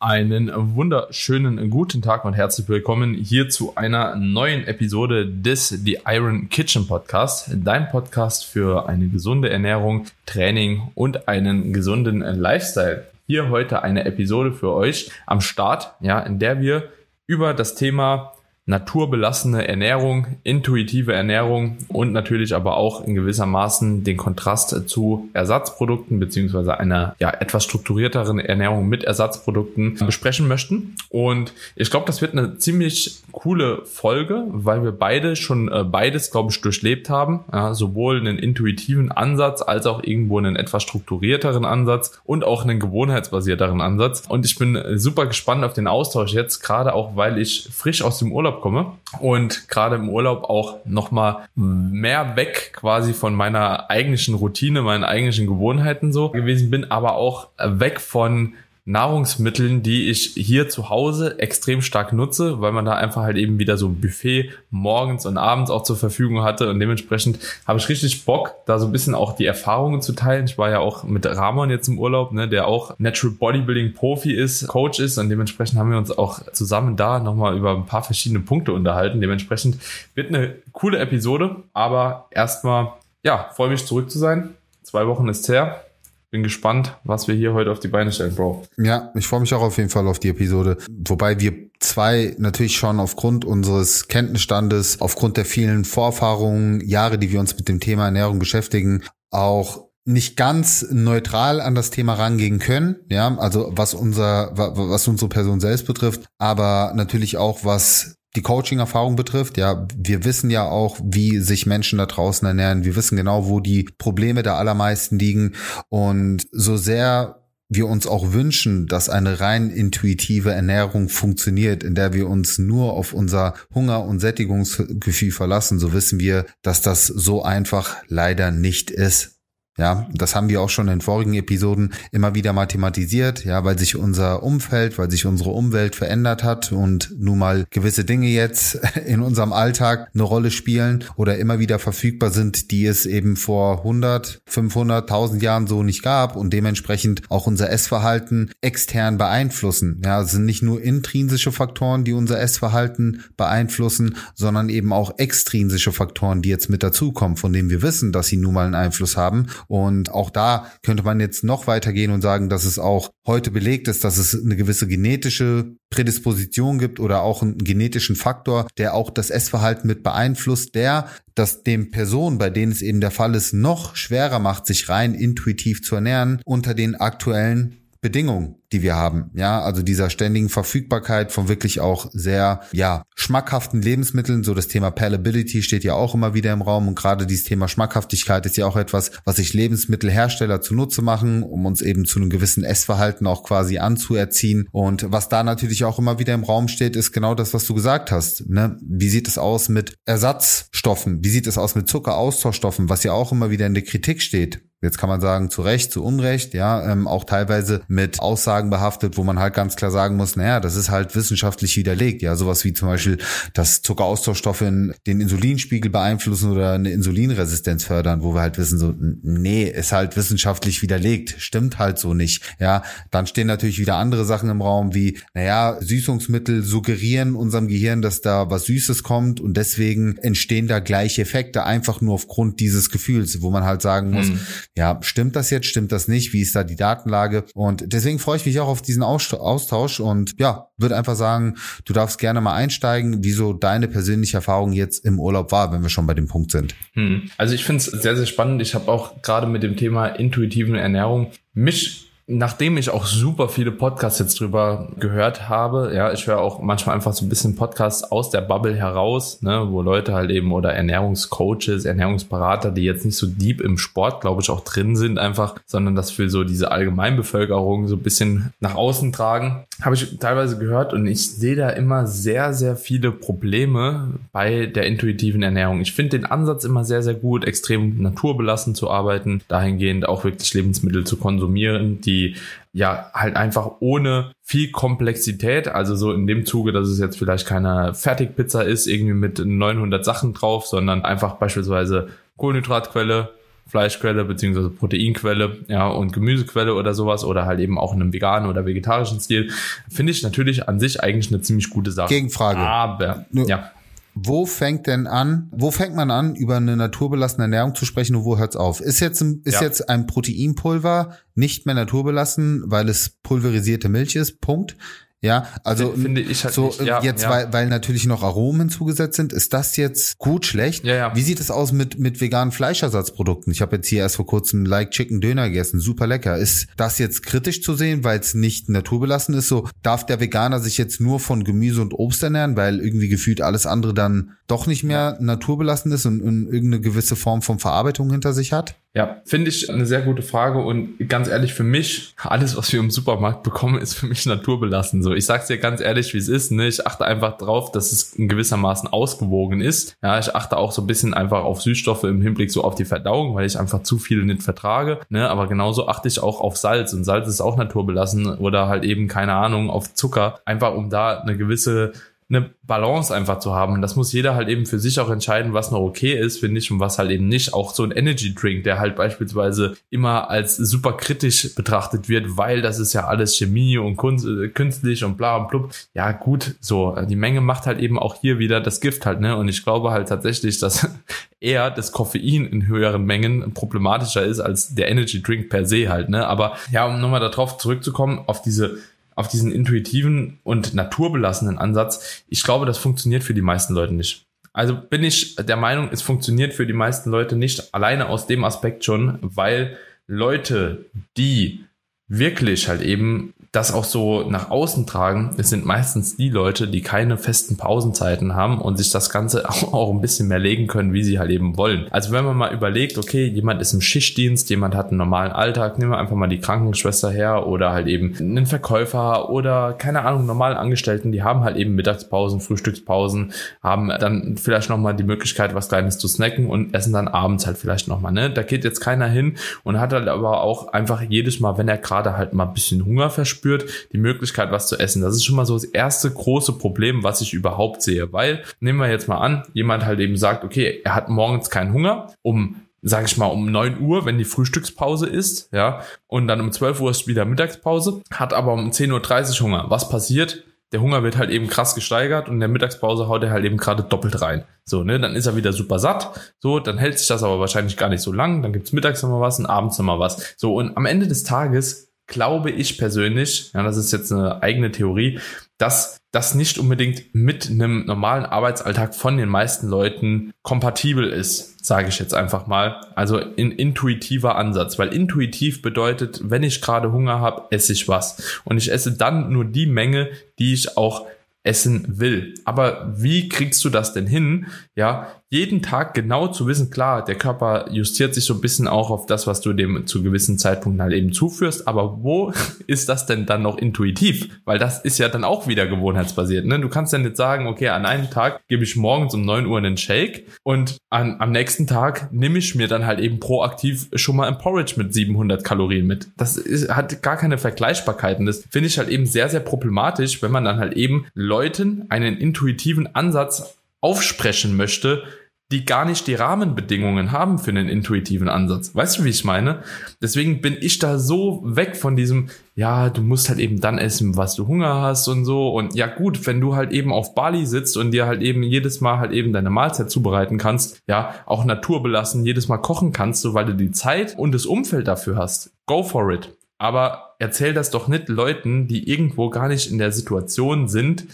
Einen wunderschönen guten Tag und herzlich willkommen hier zu einer neuen Episode des The Iron Kitchen Podcast, dein Podcast für eine gesunde Ernährung, Training und einen gesunden Lifestyle. Hier heute eine Episode für euch am Start, ja, in der wir über das Thema naturbelassene Ernährung, intuitive Ernährung und natürlich aber auch in gewissermaßen den Kontrast zu Ersatzprodukten beziehungsweise einer ja etwas strukturierteren Ernährung mit Ersatzprodukten besprechen möchten. Und ich glaube, das wird eine ziemlich coole Folge, weil wir beide schon äh, beides, glaube ich, durchlebt haben. Ja, sowohl einen intuitiven Ansatz als auch irgendwo einen etwas strukturierteren Ansatz und auch einen gewohnheitsbasierteren Ansatz. Und ich bin super gespannt auf den Austausch jetzt, gerade auch, weil ich frisch aus dem Urlaub komme und gerade im Urlaub auch nochmal mehr weg quasi von meiner eigentlichen Routine, meinen eigentlichen Gewohnheiten so gewesen bin, aber auch weg von Nahrungsmitteln, die ich hier zu Hause extrem stark nutze, weil man da einfach halt eben wieder so ein Buffet morgens und abends auch zur Verfügung hatte und dementsprechend habe ich richtig Bock, da so ein bisschen auch die Erfahrungen zu teilen. Ich war ja auch mit Ramon jetzt im Urlaub, ne, der auch Natural Bodybuilding Profi ist, Coach ist und dementsprechend haben wir uns auch zusammen da nochmal über ein paar verschiedene Punkte unterhalten. Dementsprechend wird eine coole Episode, aber erstmal, ja, freue mich zurück zu sein. Zwei Wochen ist her bin gespannt, was wir hier heute auf die Beine stellen, Bro. Ja, ich freue mich auch auf jeden Fall auf die Episode. Wobei wir zwei natürlich schon aufgrund unseres Kenntnisstandes, aufgrund der vielen Vorerfahrungen, Jahre, die wir uns mit dem Thema Ernährung beschäftigen, auch nicht ganz neutral an das Thema rangehen können, ja, also was unser, was unsere Person selbst betrifft, aber natürlich auch was die Coaching-Erfahrung betrifft. Ja, wir wissen ja auch, wie sich Menschen da draußen ernähren. Wir wissen genau, wo die Probleme der allermeisten liegen. Und so sehr wir uns auch wünschen, dass eine rein intuitive Ernährung funktioniert, in der wir uns nur auf unser Hunger- und Sättigungsgefühl verlassen, so wissen wir, dass das so einfach leider nicht ist. Ja, das haben wir auch schon in vorigen Episoden immer wieder mathematisiert, ja, weil sich unser Umfeld, weil sich unsere Umwelt verändert hat und nun mal gewisse Dinge jetzt in unserem Alltag eine Rolle spielen oder immer wieder verfügbar sind, die es eben vor 100, 500, 1000 Jahren so nicht gab und dementsprechend auch unser Essverhalten extern beeinflussen. Ja, es sind nicht nur intrinsische Faktoren, die unser Essverhalten beeinflussen, sondern eben auch extrinsische Faktoren, die jetzt mit dazukommen, von denen wir wissen, dass sie nun mal einen Einfluss haben und auch da könnte man jetzt noch weitergehen und sagen, dass es auch heute belegt ist, dass es eine gewisse genetische Prädisposition gibt oder auch einen genetischen Faktor, der auch das Essverhalten mit beeinflusst, der das dem Personen, bei denen es eben der Fall ist, noch schwerer macht, sich rein intuitiv zu ernähren unter den aktuellen Bedingungen die wir haben. Ja, also dieser ständigen Verfügbarkeit von wirklich auch sehr, ja, schmackhaften Lebensmitteln. So das Thema Palatability steht ja auch immer wieder im Raum und gerade dieses Thema Schmackhaftigkeit ist ja auch etwas, was sich Lebensmittelhersteller zunutze machen, um uns eben zu einem gewissen Essverhalten auch quasi anzuerziehen. Und was da natürlich auch immer wieder im Raum steht, ist genau das, was du gesagt hast. Ne? Wie sieht es aus mit Ersatzstoffen? Wie sieht es aus mit Zuckeraustauschstoffen, was ja auch immer wieder in der Kritik steht? Jetzt kann man sagen, zu Recht, zu Unrecht, ja, ähm, auch teilweise mit Aussagen behaftet, wo man halt ganz klar sagen muss, naja, das ist halt wissenschaftlich widerlegt. Ja, sowas wie zum Beispiel, dass Zuckeraustauschstoffe den Insulinspiegel beeinflussen oder eine Insulinresistenz fördern, wo wir halt wissen, so, nee, ist halt wissenschaftlich widerlegt. Stimmt halt so nicht. Ja, dann stehen natürlich wieder andere Sachen im Raum wie, naja, Süßungsmittel suggerieren unserem Gehirn, dass da was Süßes kommt und deswegen entstehen da gleiche Effekte einfach nur aufgrund dieses Gefühls, wo man halt sagen muss, hm. Ja, stimmt das jetzt, stimmt das nicht, wie ist da die Datenlage? Und deswegen freue ich mich auch auf diesen Austausch und ja, würde einfach sagen, du darfst gerne mal einsteigen, wieso deine persönliche Erfahrung jetzt im Urlaub war, wenn wir schon bei dem Punkt sind. Hm. Also ich finde es sehr, sehr spannend. Ich habe auch gerade mit dem Thema intuitiven Ernährung mich nachdem ich auch super viele Podcasts jetzt drüber gehört habe, ja, ich höre auch manchmal einfach so ein bisschen Podcasts aus der Bubble heraus, ne, wo Leute halt eben oder Ernährungscoaches, Ernährungsberater, die jetzt nicht so deep im Sport, glaube ich, auch drin sind einfach, sondern das für so diese Allgemeinbevölkerung so ein bisschen nach außen tragen, habe ich teilweise gehört und ich sehe da immer sehr, sehr viele Probleme bei der intuitiven Ernährung. Ich finde den Ansatz immer sehr, sehr gut, extrem naturbelassen zu arbeiten, dahingehend auch wirklich Lebensmittel zu konsumieren, die die ja halt einfach ohne viel Komplexität, also so in dem Zuge, dass es jetzt vielleicht keine Fertigpizza ist, irgendwie mit 900 Sachen drauf, sondern einfach beispielsweise Kohlenhydratquelle, Fleischquelle beziehungsweise Proteinquelle, ja, und Gemüsequelle oder sowas oder halt eben auch in einem veganen oder vegetarischen Stil, finde ich natürlich an sich eigentlich eine ziemlich gute Sache. Gegenfrage. Aber, ja. Wo fängt denn an, wo fängt man an, über eine naturbelassene Ernährung zu sprechen und wo hört's auf? Ist jetzt ein, ist ja. jetzt ein Proteinpulver nicht mehr naturbelassen, weil es pulverisierte Milch ist? Punkt. Ja, also finde ich halt so. Ja, jetzt ja. weil weil natürlich noch Aromen hinzugesetzt sind, ist das jetzt gut schlecht? Ja, ja. Wie sieht es aus mit mit veganen Fleischersatzprodukten? Ich habe jetzt hier erst vor kurzem Like Chicken Döner gegessen, super lecker. Ist das jetzt kritisch zu sehen, weil es nicht naturbelassen ist? So darf der Veganer sich jetzt nur von Gemüse und Obst ernähren, weil irgendwie gefühlt alles andere dann doch nicht mehr naturbelassen ist und, und irgendeine gewisse Form von Verarbeitung hinter sich hat? Ja, finde ich eine sehr gute Frage und ganz ehrlich, für mich, alles, was wir im Supermarkt bekommen, ist für mich naturbelassen. So, ich sag's dir ganz ehrlich, wie es ist. Ne? Ich achte einfach drauf, dass es in gewissermaßen ausgewogen ist. Ja, ich achte auch so ein bisschen einfach auf Süßstoffe im Hinblick so auf die Verdauung, weil ich einfach zu viele nicht vertrage. Ne? Aber genauso achte ich auch auf Salz und Salz ist auch naturbelassen oder halt eben, keine Ahnung, auf Zucker, einfach um da eine gewisse eine Balance einfach zu haben. Das muss jeder halt eben für sich auch entscheiden, was noch okay ist, finde ich, und was halt eben nicht. Auch so ein Energy Drink, der halt beispielsweise immer als super kritisch betrachtet wird, weil das ist ja alles Chemie und Kunst, äh, künstlich und bla und blub. Ja, gut, so. Die Menge macht halt eben auch hier wieder das Gift halt, ne? Und ich glaube halt tatsächlich, dass eher das Koffein in höheren Mengen problematischer ist als der Energy Drink per se halt, ne? Aber ja, um nochmal darauf zurückzukommen, auf diese auf diesen intuitiven und naturbelassenen Ansatz, ich glaube, das funktioniert für die meisten Leute nicht. Also bin ich der Meinung, es funktioniert für die meisten Leute nicht, alleine aus dem Aspekt schon, weil Leute, die wirklich halt eben das auch so nach außen tragen, es sind meistens die Leute, die keine festen Pausenzeiten haben und sich das Ganze auch, ein bisschen mehr legen können, wie sie halt eben wollen. Also wenn man mal überlegt, okay, jemand ist im Schichtdienst, jemand hat einen normalen Alltag, nehmen wir einfach mal die Krankenschwester her oder halt eben einen Verkäufer oder keine Ahnung, normalen Angestellten, die haben halt eben Mittagspausen, Frühstückspausen, haben dann vielleicht nochmal die Möglichkeit, was Kleines zu snacken und essen dann abends halt vielleicht nochmal, ne? Da geht jetzt keiner hin und hat halt aber auch einfach jedes Mal, wenn er gerade halt mal ein bisschen Hunger verspürt, spürt, die Möglichkeit, was zu essen. Das ist schon mal so das erste große Problem, was ich überhaupt sehe. Weil, nehmen wir jetzt mal an, jemand halt eben sagt, okay, er hat morgens keinen Hunger, um sage ich mal, um neun Uhr, wenn die Frühstückspause ist, ja, und dann um zwölf Uhr ist wieder Mittagspause, hat aber um zehn Uhr Hunger. Was passiert? Der Hunger wird halt eben krass gesteigert und in der Mittagspause haut er halt eben gerade doppelt rein. So, ne, dann ist er wieder super satt. So, dann hält sich das aber wahrscheinlich gar nicht so lang. Dann gibt's mittags nochmal was und abends nochmal was. So, und am Ende des Tages glaube ich persönlich, ja, das ist jetzt eine eigene Theorie, dass das nicht unbedingt mit einem normalen Arbeitsalltag von den meisten Leuten kompatibel ist, sage ich jetzt einfach mal. Also in intuitiver Ansatz, weil intuitiv bedeutet, wenn ich gerade Hunger habe, esse ich was. Und ich esse dann nur die Menge, die ich auch essen will. Aber wie kriegst du das denn hin? Ja, jeden Tag genau zu wissen, klar, der Körper justiert sich so ein bisschen auch auf das, was du dem zu gewissen Zeitpunkten halt eben zuführst, aber wo ist das denn dann noch intuitiv? Weil das ist ja dann auch wieder gewohnheitsbasiert. Ne? Du kannst ja nicht sagen, okay, an einem Tag gebe ich morgens um neun Uhr einen Shake und an, am nächsten Tag nehme ich mir dann halt eben proaktiv schon mal ein Porridge mit 700 Kalorien mit. Das ist, hat gar keine Vergleichbarkeiten. Das finde ich halt eben sehr, sehr problematisch, wenn man dann halt eben Leuten einen intuitiven Ansatz aufsprechen möchte, die gar nicht die Rahmenbedingungen haben für einen intuitiven Ansatz. Weißt du, wie ich meine? Deswegen bin ich da so weg von diesem, ja, du musst halt eben dann essen, was du Hunger hast und so. Und ja gut, wenn du halt eben auf Bali sitzt und dir halt eben jedes Mal halt eben deine Mahlzeit zubereiten kannst, ja, auch naturbelassen, jedes Mal kochen kannst, so weil du die Zeit und das Umfeld dafür hast. Go for it. Aber erzähl das doch nicht Leuten, die irgendwo gar nicht in der Situation sind,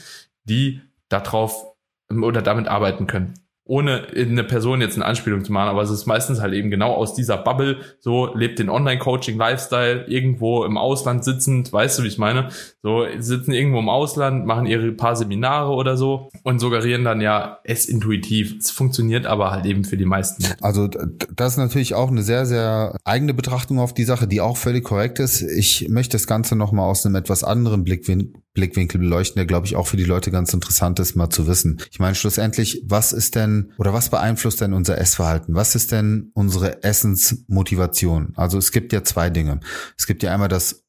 die darauf oder damit arbeiten können ohne eine Person jetzt eine Anspielung zu machen, aber es ist meistens halt eben genau aus dieser Bubble, so lebt den Online-Coaching-Lifestyle irgendwo im Ausland sitzend, weißt du, wie ich meine? So sitzen irgendwo im Ausland, machen ihre paar Seminare oder so und suggerieren dann ja, es intuitiv. Es funktioniert aber halt eben für die meisten. Also das ist natürlich auch eine sehr, sehr eigene Betrachtung auf die Sache, die auch völlig korrekt ist. Ich möchte das Ganze nochmal aus einem etwas anderen Blickwinkel Blickwinkel beleuchten, der glaube ich auch für die Leute ganz interessant ist, mal zu wissen. Ich meine schlussendlich, was ist denn oder was beeinflusst denn unser Essverhalten? Was ist denn unsere Essensmotivation? Also es gibt ja zwei Dinge. Es gibt ja einmal das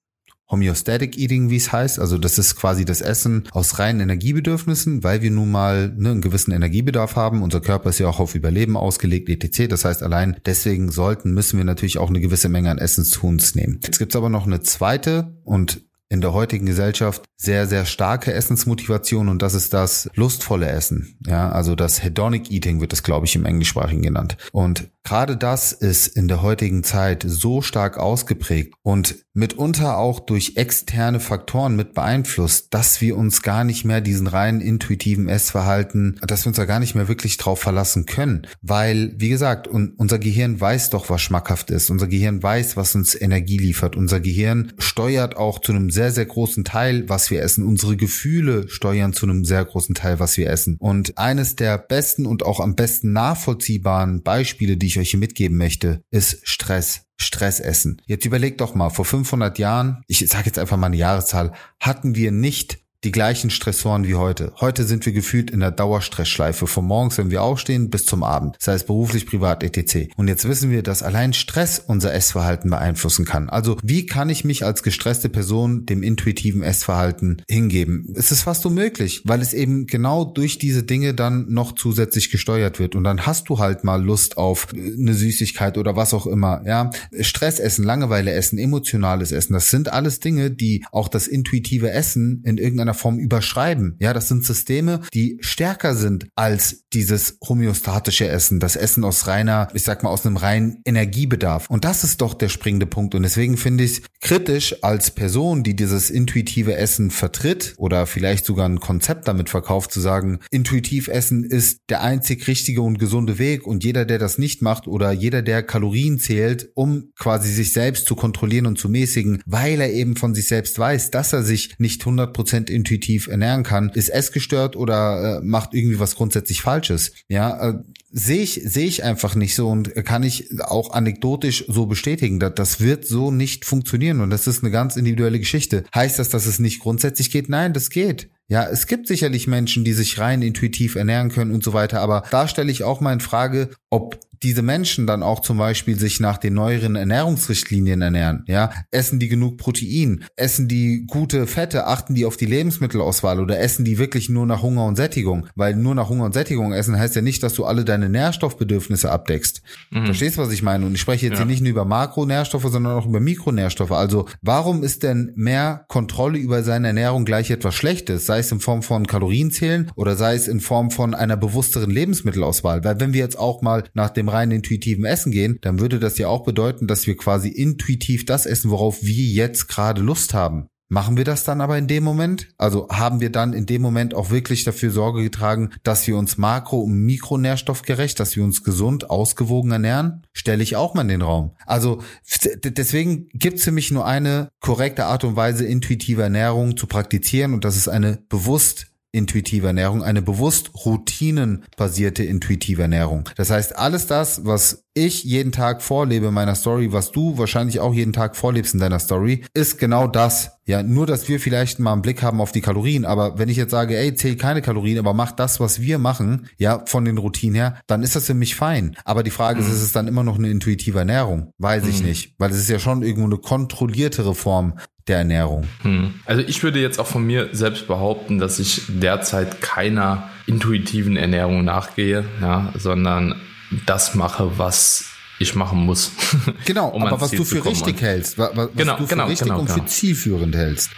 Homeostatic Eating, wie es heißt. Also das ist quasi das Essen aus reinen Energiebedürfnissen, weil wir nun mal ne, einen gewissen Energiebedarf haben. Unser Körper ist ja auch auf Überleben ausgelegt, etc. Das heißt, allein deswegen sollten, müssen wir natürlich auch eine gewisse Menge an Essen zu uns nehmen. Jetzt gibt's aber noch eine zweite und in der heutigen Gesellschaft sehr, sehr starke Essensmotivation und das ist das lustvolle Essen. Ja, also das Hedonic Eating wird es, glaube ich, im Englischsprachigen genannt. Und gerade das ist in der heutigen Zeit so stark ausgeprägt und mitunter auch durch externe Faktoren mit beeinflusst, dass wir uns gar nicht mehr diesen rein intuitiven Essverhalten, dass wir uns da gar nicht mehr wirklich drauf verlassen können. Weil, wie gesagt, unser Gehirn weiß doch, was schmackhaft ist. Unser Gehirn weiß, was uns Energie liefert. Unser Gehirn steuert auch zu einem sehr, sehr großen Teil, was wir essen. Unsere Gefühle steuern zu einem sehr großen Teil, was wir essen. Und eines der besten und auch am besten nachvollziehbaren Beispiele, die ich euch hier mitgeben möchte, ist Stress. Stress essen. Jetzt überlegt doch mal, vor 500 Jahren, ich sage jetzt einfach mal eine Jahreszahl, hatten wir nicht die gleichen Stressoren wie heute. Heute sind wir gefühlt in der Dauerstressschleife von morgens, wenn wir aufstehen, bis zum Abend. Sei es beruflich, privat, etc. Und jetzt wissen wir, dass allein Stress unser Essverhalten beeinflussen kann. Also wie kann ich mich als gestresste Person dem intuitiven Essverhalten hingeben? Es ist fast unmöglich, weil es eben genau durch diese Dinge dann noch zusätzlich gesteuert wird. Und dann hast du halt mal Lust auf eine Süßigkeit oder was auch immer. Ja, Stress essen, Langeweile essen, emotionales Essen, das sind alles Dinge, die auch das intuitive Essen in irgendeiner Form überschreiben. Ja, das sind Systeme, die stärker sind als dieses homöostatische Essen, das Essen aus reiner, ich sag mal, aus einem reinen Energiebedarf. Und das ist doch der springende Punkt. Und deswegen finde ich kritisch als Person, die dieses intuitive Essen vertritt oder vielleicht sogar ein Konzept damit verkauft, zu sagen, intuitiv essen ist der einzig richtige und gesunde Weg und jeder, der das nicht macht oder jeder, der Kalorien zählt, um quasi sich selbst zu kontrollieren und zu mäßigen, weil er eben von sich selbst weiß, dass er sich nicht 100% intuitiv ernähren kann, ist essgestört oder äh, macht irgendwie was grundsätzlich Falsches. Ja, äh, sehe ich sehe ich einfach nicht so und kann ich auch anekdotisch so bestätigen, dass das wird so nicht funktionieren und das ist eine ganz individuelle Geschichte. Heißt das, dass es nicht grundsätzlich geht? Nein, das geht. Ja, es gibt sicherlich Menschen, die sich rein intuitiv ernähren können und so weiter, aber da stelle ich auch mal in Frage, ob diese Menschen dann auch zum Beispiel sich nach den neueren Ernährungsrichtlinien ernähren, ja, essen die genug Protein, essen die gute Fette, achten die auf die Lebensmittelauswahl oder essen die wirklich nur nach Hunger und Sättigung, weil nur nach Hunger und Sättigung essen heißt ja nicht, dass du alle deine Nährstoffbedürfnisse abdeckst. Mhm. Verstehst du, was ich meine? Und ich spreche jetzt ja. hier nicht nur über Makronährstoffe, sondern auch über Mikronährstoffe. Also, warum ist denn mehr Kontrolle über seine Ernährung gleich etwas Schlechtes? sei es in Form von Kalorienzählen oder sei es in Form von einer bewussteren Lebensmittelauswahl. Weil wenn wir jetzt auch mal nach dem rein intuitiven Essen gehen, dann würde das ja auch bedeuten, dass wir quasi intuitiv das essen, worauf wir jetzt gerade Lust haben. Machen wir das dann aber in dem Moment? Also haben wir dann in dem Moment auch wirklich dafür Sorge getragen, dass wir uns makro- und mikronährstoffgerecht, dass wir uns gesund, ausgewogen ernähren? Stelle ich auch mal in den Raum. Also deswegen gibt es für mich nur eine korrekte Art und Weise, intuitive Ernährung zu praktizieren und das ist eine bewusst intuitive Ernährung, eine bewusst routinenbasierte intuitive Ernährung. Das heißt, alles das, was ich jeden Tag vorlebe in meiner Story, was du wahrscheinlich auch jeden Tag vorlebst in deiner Story, ist genau das. Ja, nur, dass wir vielleicht mal einen Blick haben auf die Kalorien, aber wenn ich jetzt sage, ey, zähl keine Kalorien, aber mach das, was wir machen, ja, von den Routinen her, dann ist das für mich fein. Aber die Frage mhm. ist, ist es dann immer noch eine intuitive Ernährung? Weiß mhm. ich nicht, weil es ist ja schon irgendwo eine kontrolliertere Form der Ernährung. Hm. Also ich würde jetzt auch von mir selbst behaupten, dass ich derzeit keiner intuitiven Ernährung nachgehe, ja, sondern das mache, was ich machen muss. Genau, um aber was Ziel du für richtig hältst, was, was genau, du für genau, richtig genau, und genau. für zielführend hältst.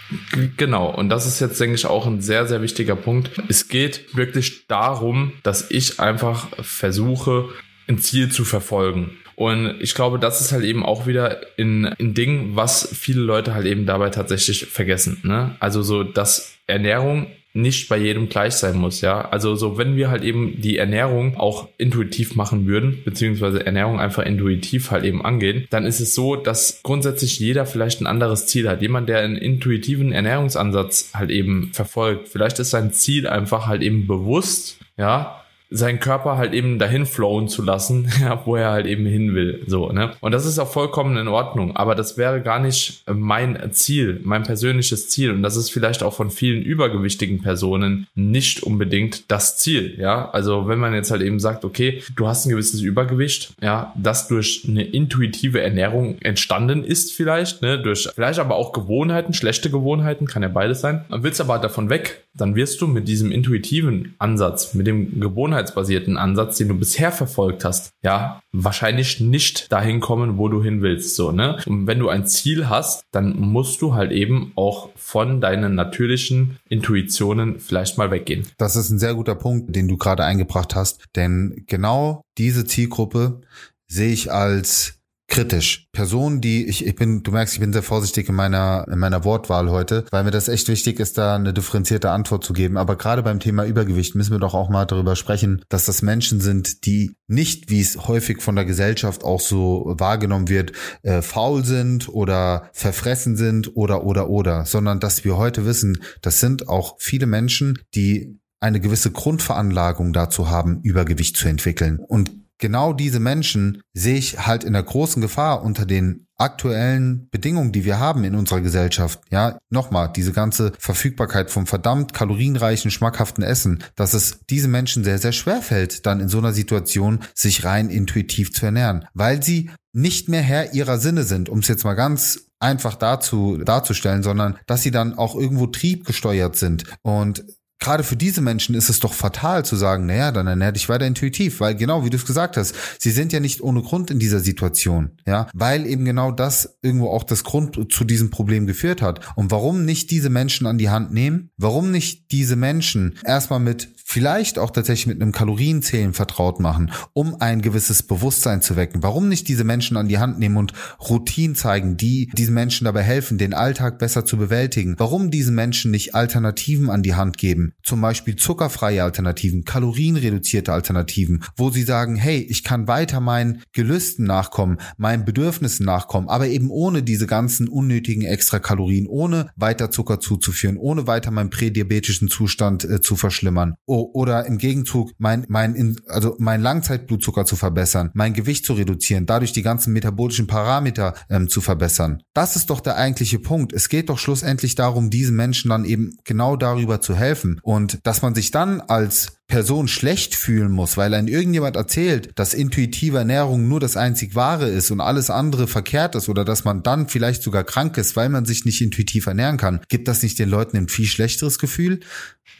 Genau, und das ist jetzt, denke ich, auch ein sehr, sehr wichtiger Punkt. Es geht wirklich darum, dass ich einfach versuche, ein Ziel zu verfolgen. Und ich glaube, das ist halt eben auch wieder in, in Ding, was viele Leute halt eben dabei tatsächlich vergessen. Ne? Also so, dass Ernährung nicht bei jedem gleich sein muss, ja. Also so, wenn wir halt eben die Ernährung auch intuitiv machen würden, beziehungsweise Ernährung einfach intuitiv halt eben angehen, dann ist es so, dass grundsätzlich jeder vielleicht ein anderes Ziel hat. Jemand, der einen intuitiven Ernährungsansatz halt eben verfolgt, vielleicht ist sein Ziel einfach halt eben bewusst, ja, seinen Körper halt eben dahin flowen zu lassen, wo er halt eben hin will, so, ne? Und das ist auch vollkommen in Ordnung, aber das wäre gar nicht mein Ziel, mein persönliches Ziel und das ist vielleicht auch von vielen übergewichtigen Personen nicht unbedingt das Ziel, ja? Also, wenn man jetzt halt eben sagt, okay, du hast ein gewisses Übergewicht, ja, das durch eine intuitive Ernährung entstanden ist vielleicht, ne, durch vielleicht aber auch Gewohnheiten, schlechte Gewohnheiten, kann ja beides sein. Willst aber davon weg, dann wirst du mit diesem intuitiven Ansatz, mit dem gewohnheitsbasierten Ansatz, den du bisher verfolgt hast, ja, wahrscheinlich nicht dahin kommen, wo du hin willst, so, ne? Und wenn du ein Ziel hast, dann musst du halt eben auch von deinen natürlichen Intuitionen vielleicht mal weggehen. Das ist ein sehr guter Punkt, den du gerade eingebracht hast, denn genau diese Zielgruppe sehe ich als kritisch. Personen, die ich, ich bin, du merkst, ich bin sehr vorsichtig in meiner in meiner Wortwahl heute, weil mir das echt wichtig ist, da eine differenzierte Antwort zu geben. Aber gerade beim Thema Übergewicht müssen wir doch auch mal darüber sprechen, dass das Menschen sind, die nicht, wie es häufig von der Gesellschaft auch so wahrgenommen wird, äh, faul sind oder verfressen sind oder oder oder, sondern dass wir heute wissen, das sind auch viele Menschen, die eine gewisse Grundveranlagung dazu haben, Übergewicht zu entwickeln. Und genau diese Menschen sehe ich halt in der großen Gefahr unter den aktuellen Bedingungen, die wir haben in unserer Gesellschaft. Ja, nochmal, diese ganze Verfügbarkeit vom verdammt kalorienreichen, schmackhaften Essen, dass es diese Menschen sehr, sehr schwer fällt, dann in so einer Situation sich rein intuitiv zu ernähren, weil sie nicht mehr Herr ihrer Sinne sind, um es jetzt mal ganz einfach dazu darzustellen, sondern dass sie dann auch irgendwo triebgesteuert sind und gerade für diese Menschen ist es doch fatal zu sagen, naja, dann ernähr dich weiter intuitiv, weil genau wie du es gesagt hast, sie sind ja nicht ohne Grund in dieser Situation, ja, weil eben genau das irgendwo auch das Grund zu diesem Problem geführt hat. Und warum nicht diese Menschen an die Hand nehmen? Warum nicht diese Menschen erstmal mit vielleicht auch tatsächlich mit einem Kalorienzählen vertraut machen, um ein gewisses Bewusstsein zu wecken? Warum nicht diese Menschen an die Hand nehmen und Routinen zeigen, die diesen Menschen dabei helfen, den Alltag besser zu bewältigen? Warum diesen Menschen nicht Alternativen an die Hand geben? zum Beispiel zuckerfreie Alternativen, kalorienreduzierte Alternativen, wo sie sagen, hey, ich kann weiter meinen Gelüsten nachkommen, meinen Bedürfnissen nachkommen, aber eben ohne diese ganzen unnötigen Extrakalorien, ohne weiter Zucker zuzuführen, ohne weiter meinen prädiabetischen Zustand äh, zu verschlimmern o oder im Gegenzug mein mein also mein Langzeitblutzucker zu verbessern, mein Gewicht zu reduzieren, dadurch die ganzen metabolischen Parameter ähm, zu verbessern. Das ist doch der eigentliche Punkt. Es geht doch schlussendlich darum, diesen Menschen dann eben genau darüber zu helfen und dass man sich dann als Person schlecht fühlen muss, weil ein irgendjemand erzählt, dass intuitive Ernährung nur das einzig wahre ist und alles andere verkehrt ist oder dass man dann vielleicht sogar krank ist, weil man sich nicht intuitiv ernähren kann, gibt das nicht den Leuten ein viel schlechteres Gefühl?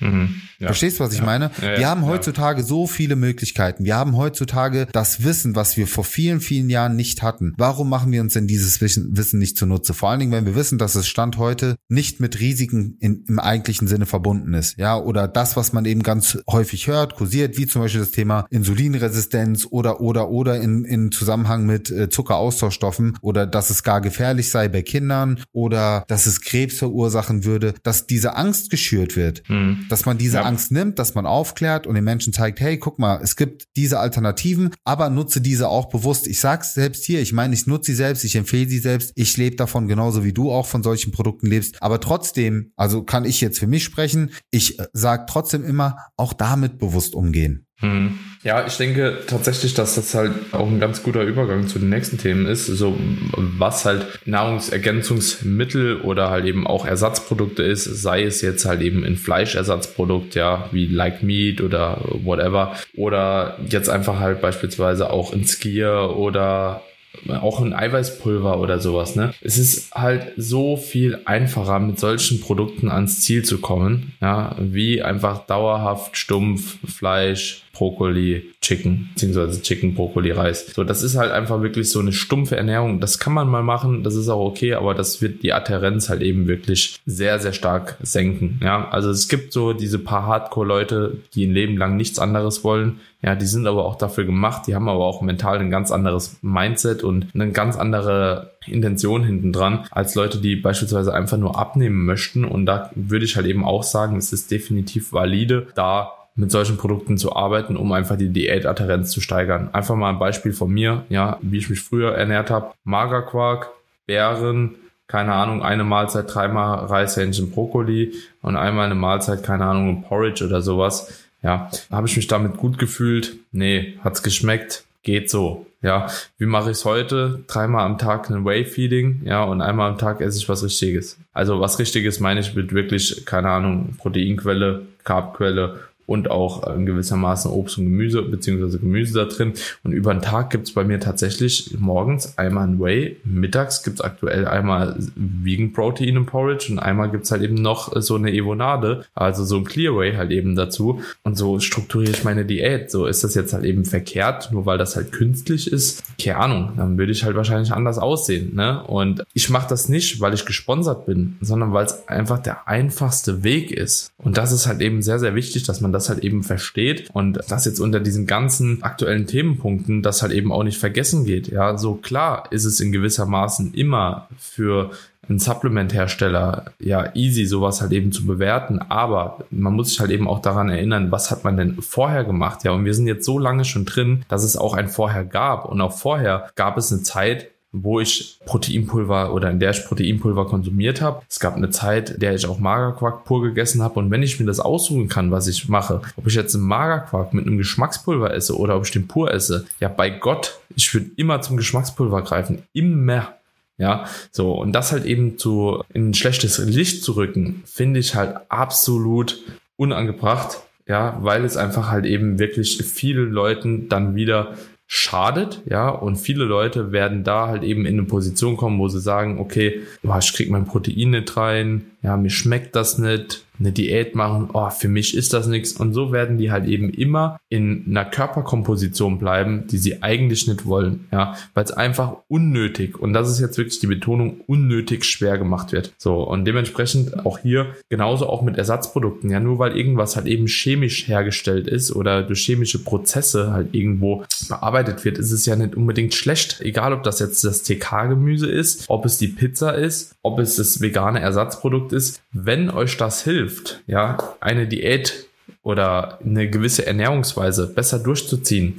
Mhm, ja, Verstehst du, was ich ja, meine? Ja, wir haben heutzutage so viele Möglichkeiten. Wir haben heutzutage das Wissen, was wir vor vielen, vielen Jahren nicht hatten. Warum machen wir uns denn dieses Wissen nicht zunutze? Vor allen Dingen, wenn wir wissen, dass es Stand heute nicht mit Risiken in, im eigentlichen Sinne verbunden ist. Ja, oder das, was man eben ganz häufig häufig hört, kursiert, wie zum Beispiel das Thema Insulinresistenz oder oder oder in, in Zusammenhang mit äh, Zuckeraustauschstoffen oder dass es gar gefährlich sei bei Kindern oder dass es Krebs verursachen würde, dass diese Angst geschürt wird, hm. dass man diese ja. Angst nimmt, dass man aufklärt und den Menschen zeigt, hey, guck mal, es gibt diese Alternativen, aber nutze diese auch bewusst. Ich sag's selbst hier, ich meine, ich nutze sie selbst, ich empfehle sie selbst, ich lebe davon genauso wie du auch von solchen Produkten lebst, aber trotzdem, also kann ich jetzt für mich sprechen, ich äh, sag trotzdem immer, auch damit damit bewusst umgehen. Hm. Ja, ich denke tatsächlich, dass das halt auch ein ganz guter Übergang zu den nächsten Themen ist. So, was halt Nahrungsergänzungsmittel oder halt eben auch Ersatzprodukte ist, sei es jetzt halt eben in Fleischersatzprodukt, ja, wie Like Meat oder whatever. Oder jetzt einfach halt beispielsweise auch in Skier oder auch ein Eiweißpulver oder sowas, ne? Es ist halt so viel einfacher, mit solchen Produkten ans Ziel zu kommen, ja, wie einfach dauerhaft stumpf Fleisch, Brokkoli, Chicken, beziehungsweise Chicken, Brokkoli, Reis. So, das ist halt einfach wirklich so eine stumpfe Ernährung. Das kann man mal machen, das ist auch okay, aber das wird die Adherenz halt eben wirklich sehr, sehr stark senken. Ja, also es gibt so diese paar Hardcore-Leute, die ein Leben lang nichts anderes wollen. Ja, die sind aber auch dafür gemacht, die haben aber auch mental ein ganz anderes Mindset und eine ganz andere Intention hinten dran, als Leute, die beispielsweise einfach nur abnehmen möchten. Und da würde ich halt eben auch sagen, es ist definitiv valide, da mit solchen Produkten zu arbeiten, um einfach die Diätadherenz zu steigern. Einfach mal ein Beispiel von mir, ja, wie ich mich früher ernährt habe. Magerquark, Beeren, keine Ahnung, eine Mahlzeit dreimal Reishähnchen Brokkoli und einmal eine Mahlzeit, keine Ahnung, Porridge oder sowas. Ja, habe ich mich damit gut gefühlt? Nee, hat's geschmeckt? Geht so. Ja, wie mache ich es heute? Dreimal am Tag ein Whey-Feeding, ja, und einmal am Tag esse ich was Richtiges. Also was Richtiges meine ich mit wirklich, keine Ahnung, Proteinquelle, Carbquelle und auch in gewissermaßen Obst und Gemüse beziehungsweise Gemüse da drin. Und über den Tag gibt's bei mir tatsächlich morgens einmal ein Whey, mittags gibt's aktuell einmal Vegan Protein im Porridge und einmal gibt's halt eben noch so eine Evonade, also so ein Clear Whey halt eben dazu. Und so strukturiere ich meine Diät. So ist das jetzt halt eben verkehrt, nur weil das halt künstlich ist. Keine Ahnung, dann würde ich halt wahrscheinlich anders aussehen. Ne? Und ich mache das nicht, weil ich gesponsert bin, sondern weil es einfach der einfachste Weg ist. Und das ist halt eben sehr, sehr wichtig, dass man das das halt eben versteht und das jetzt unter diesen ganzen aktuellen Themenpunkten, das halt eben auch nicht vergessen geht. Ja, so klar ist es in gewissermaßen immer für einen Supplement-Hersteller ja easy, sowas halt eben zu bewerten. Aber man muss sich halt eben auch daran erinnern, was hat man denn vorher gemacht? Ja, und wir sind jetzt so lange schon drin, dass es auch ein Vorher gab. Und auch vorher gab es eine Zeit, wo ich Proteinpulver oder in der ich Proteinpulver konsumiert habe. Es gab eine Zeit, in der ich auch Magerquark pur gegessen habe. Und wenn ich mir das aussuchen kann, was ich mache, ob ich jetzt einen Magerquark mit einem Geschmackspulver esse oder ob ich den pur esse, ja, bei Gott, ich würde immer zum Geschmackspulver greifen. Immer. Ja, so. Und das halt eben zu, in ein schlechtes Licht zu rücken, finde ich halt absolut unangebracht. Ja, weil es einfach halt eben wirklich vielen Leuten dann wieder schadet, ja, und viele Leute werden da halt eben in eine Position kommen, wo sie sagen, okay, ich krieg mein Protein nicht rein, ja, mir schmeckt das nicht, eine Diät machen, oh, für mich ist das nichts. Und so werden die halt eben immer in einer Körperkomposition bleiben, die sie eigentlich nicht wollen, ja, weil es einfach unnötig, und das ist jetzt wirklich die Betonung, unnötig schwer gemacht wird. So, und dementsprechend auch hier genauso auch mit Ersatzprodukten, ja, nur weil irgendwas halt eben chemisch hergestellt ist oder durch chemische Prozesse halt irgendwo bearbeitet wird, ist es ja nicht unbedingt schlecht. Egal, ob das jetzt das TK-Gemüse ist, ob es die Pizza ist, ob es das vegane Ersatzprodukt ist. Wenn euch das hilft, hilft, ja, eine Diät oder eine gewisse Ernährungsweise besser durchzuziehen,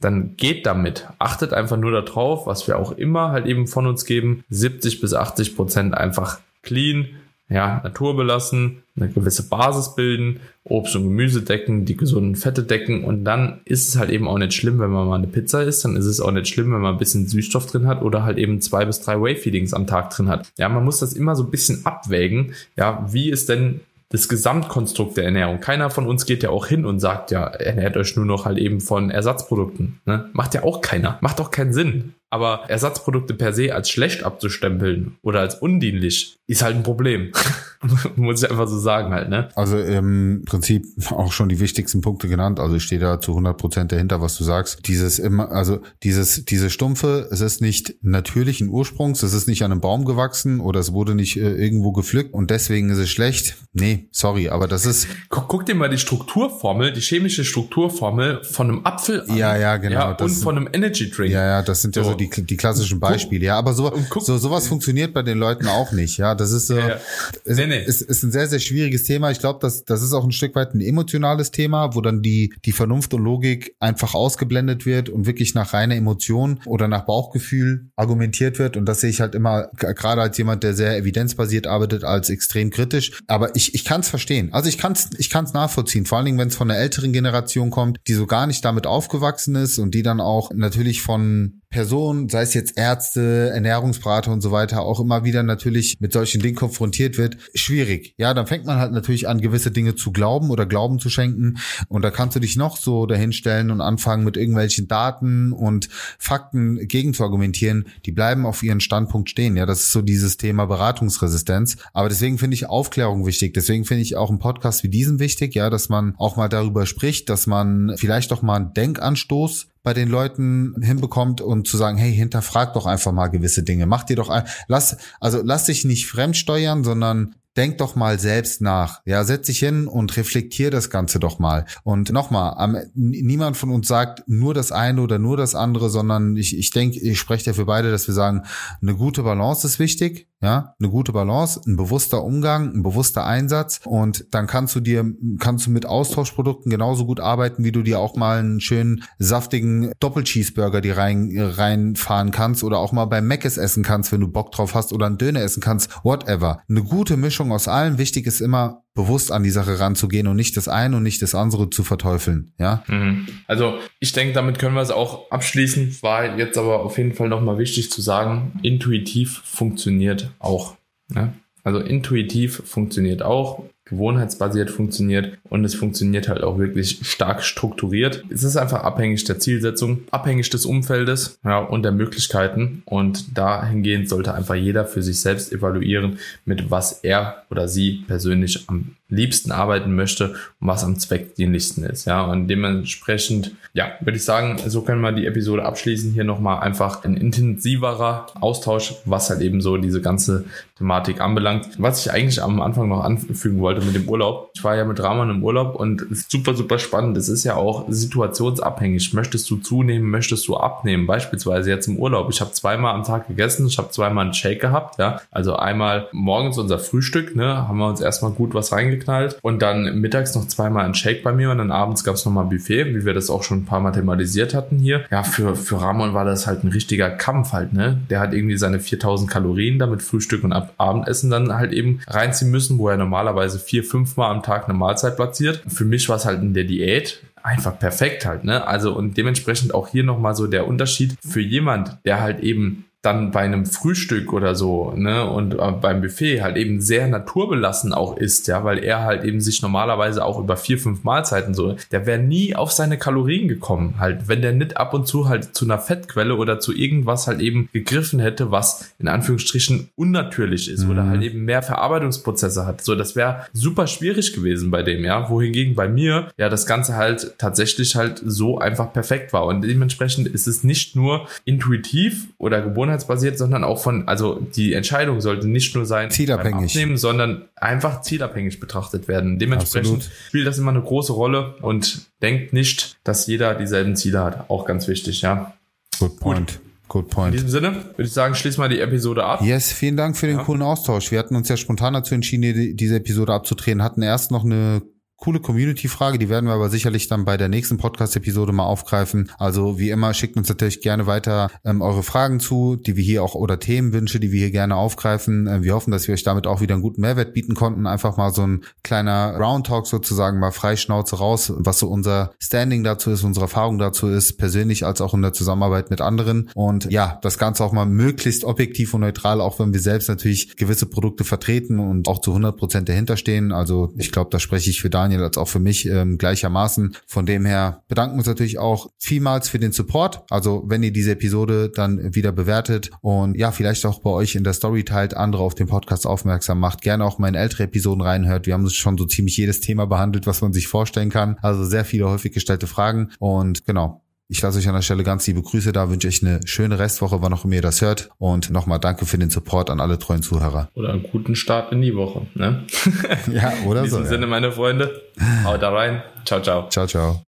dann geht damit. Achtet einfach nur darauf, was wir auch immer halt eben von uns geben. 70 bis 80 Prozent einfach clean, ja, naturbelassen, eine gewisse Basis bilden, Obst und Gemüse decken, die gesunden Fette decken und dann ist es halt eben auch nicht schlimm, wenn man mal eine Pizza isst, dann ist es auch nicht schlimm, wenn man ein bisschen Süßstoff drin hat oder halt eben zwei bis drei Whey-Feedings am Tag drin hat. Ja, man muss das immer so ein bisschen abwägen, ja, wie ist denn das Gesamtkonstrukt der Ernährung. Keiner von uns geht ja auch hin und sagt, ja, ernährt euch nur noch halt eben von Ersatzprodukten. Ne? Macht ja auch keiner. Macht doch keinen Sinn. Aber Ersatzprodukte per se als schlecht abzustempeln oder als undienlich ist halt ein Problem. Muss ich einfach so sagen halt, ne? Also im Prinzip auch schon die wichtigsten Punkte genannt. Also ich stehe da zu 100 Prozent dahinter, was du sagst. Dieses immer, also dieses, diese Stumpfe, es ist nicht natürlichen Ursprungs, es ist nicht an einem Baum gewachsen oder es wurde nicht äh, irgendwo gepflückt und deswegen ist es schlecht. Nee, sorry, aber das ist. Guck, guck dir mal die Strukturformel, die chemische Strukturformel von einem Apfel an. Ja, ja, genau. Ja, und von einem Energy Drink. Ja, ja, das sind so. ja so die, die klassischen Beispiele. Ja, aber so, so sowas funktioniert bei den Leuten auch nicht. Ja, das ist ja, ja. Ist, nee, nee. Ist, ist ein sehr, sehr schwieriges Thema. Ich glaube, das, das ist auch ein Stück weit ein emotionales Thema, wo dann die, die Vernunft und Logik einfach ausgeblendet wird und wirklich nach reiner Emotion oder nach Bauchgefühl argumentiert wird. Und das sehe ich halt immer, gerade als jemand, der sehr evidenzbasiert arbeitet, als extrem kritisch. Aber ich, ich kann es verstehen. Also ich kann es ich kann's nachvollziehen. Vor allen Dingen, wenn es von einer älteren Generation kommt, die so gar nicht damit aufgewachsen ist und die dann auch natürlich von Person, sei es jetzt Ärzte, Ernährungsberater und so weiter, auch immer wieder natürlich mit solchen Dingen konfrontiert wird, schwierig. Ja, dann fängt man halt natürlich an, gewisse Dinge zu glauben oder Glauben zu schenken. Und da kannst du dich noch so dahinstellen und anfangen, mit irgendwelchen Daten und Fakten gegen zu argumentieren. Die bleiben auf ihren Standpunkt stehen. Ja, das ist so dieses Thema Beratungsresistenz. Aber deswegen finde ich Aufklärung wichtig. Deswegen finde ich auch einen Podcast wie diesen wichtig, ja, dass man auch mal darüber spricht, dass man vielleicht doch mal einen Denkanstoß bei den Leuten hinbekommt und zu sagen, hey, hinterfrag doch einfach mal gewisse Dinge. Mach dir doch ein, lass, also lass dich nicht fremdsteuern, sondern denk doch mal selbst nach. Ja, setz dich hin und reflektier das Ganze doch mal. Und nochmal, niemand von uns sagt nur das eine oder nur das andere, sondern ich, ich denke, ich spreche dafür beide, dass wir sagen, eine gute Balance ist wichtig. Ja, eine gute Balance, ein bewusster Umgang, ein bewusster Einsatz und dann kannst du dir, kannst du mit Austauschprodukten genauso gut arbeiten, wie du dir auch mal einen schönen saftigen Doppelcheeseburger die rein, reinfahren kannst oder auch mal beim Mc's essen kannst, wenn du Bock drauf hast oder einen Döner essen kannst, whatever. Eine gute Mischung aus allem. Wichtig ist immer, bewusst an die Sache ranzugehen und nicht das eine und nicht das andere zu verteufeln, ja. Mhm. Also ich denke, damit können wir es auch abschließen. War jetzt aber auf jeden Fall nochmal wichtig zu sagen, intuitiv funktioniert auch. Ne? Also intuitiv funktioniert auch gewohnheitsbasiert funktioniert und es funktioniert halt auch wirklich stark strukturiert. Es ist einfach abhängig der Zielsetzung, abhängig des Umfeldes ja, und der Möglichkeiten und dahingehend sollte einfach jeder für sich selbst evaluieren, mit was er oder sie persönlich am liebsten arbeiten möchte und was am zweckdienlichsten ist. Ja, und dementsprechend, ja, würde ich sagen, so können wir die Episode abschließen. Hier nochmal einfach ein intensiverer Austausch, was halt eben so diese ganze Thematik anbelangt. Was ich eigentlich am Anfang noch anfügen wollte mit dem Urlaub. Ich war ja mit Rahman im Urlaub und super, super spannend. Es ist ja auch situationsabhängig. Möchtest du zunehmen, möchtest du abnehmen? Beispielsweise jetzt im Urlaub. Ich habe zweimal am Tag gegessen, ich habe zweimal einen Shake gehabt, ja. Also einmal morgens unser Frühstück, ne, haben wir uns erstmal gut was reingeknallt und dann mittags noch zweimal einen Shake bei mir und dann abends gab es nochmal Buffet, wie wir das auch schon ein paar Mal thematisiert hatten hier. Ja, für, für Ramon war das halt ein richtiger Kampf halt, ne. Der hat irgendwie seine 4000 Kalorien damit Frühstück und Ab Abendessen dann halt eben reinziehen müssen, wo er normalerweise vier, fünf Mal am Tag eine Mahlzeit platziert. Für mich war es halt in der Diät einfach perfekt halt, ne? Also und dementsprechend auch hier nochmal so der Unterschied für jemand, der halt eben dann bei einem Frühstück oder so, ne, und äh, beim Buffet halt eben sehr naturbelassen auch ist, ja, weil er halt eben sich normalerweise auch über vier, fünf Mahlzeiten so, der wäre nie auf seine Kalorien gekommen, halt, wenn der nicht ab und zu halt zu einer Fettquelle oder zu irgendwas halt eben gegriffen hätte, was in Anführungsstrichen unnatürlich ist mhm. oder halt eben mehr Verarbeitungsprozesse hat. So, das wäre super schwierig gewesen bei dem, ja, wohingegen bei mir ja das Ganze halt tatsächlich halt so einfach perfekt war und dementsprechend ist es nicht nur intuitiv oder gewohnheitsmäßig gewohnheitsbasiert, sondern auch von, also die Entscheidung sollte nicht nur sein, zielabhängig, Abnehmen, sondern einfach zielabhängig betrachtet werden. Dementsprechend Absolut. spielt das immer eine große Rolle und denkt nicht, dass jeder dieselben Ziele hat. Auch ganz wichtig, ja. Good point. Gut. Good point. In diesem Sinne würde ich sagen, schließen wir die Episode ab. Yes, vielen Dank für den ja. coolen Austausch. Wir hatten uns ja spontan dazu entschieden, diese Episode abzudrehen, hatten erst noch eine coole Community-Frage, die werden wir aber sicherlich dann bei der nächsten Podcast-Episode mal aufgreifen. Also wie immer, schickt uns natürlich gerne weiter ähm, eure Fragen zu, die wir hier auch oder Themenwünsche, die wir hier gerne aufgreifen. Äh, wir hoffen, dass wir euch damit auch wieder einen guten Mehrwert bieten konnten. Einfach mal so ein kleiner Round-Talk sozusagen, mal Freischnauze raus, was so unser Standing dazu ist, unsere Erfahrung dazu ist, persönlich als auch in der Zusammenarbeit mit anderen. Und ja, das Ganze auch mal möglichst objektiv und neutral, auch wenn wir selbst natürlich gewisse Produkte vertreten und auch zu 100 Prozent dahinter stehen. Also ich glaube, da spreche ich für Daniel Daniel als auch für mich ähm, gleichermaßen. Von dem her bedanken uns natürlich auch vielmals für den Support. Also wenn ihr diese Episode dann wieder bewertet und ja, vielleicht auch bei euch in der Story teilt, andere auf den Podcast aufmerksam macht, gerne auch mal in ältere Episoden reinhört. Wir haben schon so ziemlich jedes Thema behandelt, was man sich vorstellen kann. Also sehr viele häufig gestellte Fragen und genau, ich lasse euch an der Stelle ganz liebe Grüße da, wünsche euch eine schöne Restwoche, wann auch immer ihr das hört. Und nochmal danke für den Support an alle treuen Zuhörer. Oder einen guten Start in die Woche. Ne? ja, oder so. In diesem so, Sinne, ja. meine Freunde, haut da rein. Ciao, ciao. Ciao, ciao.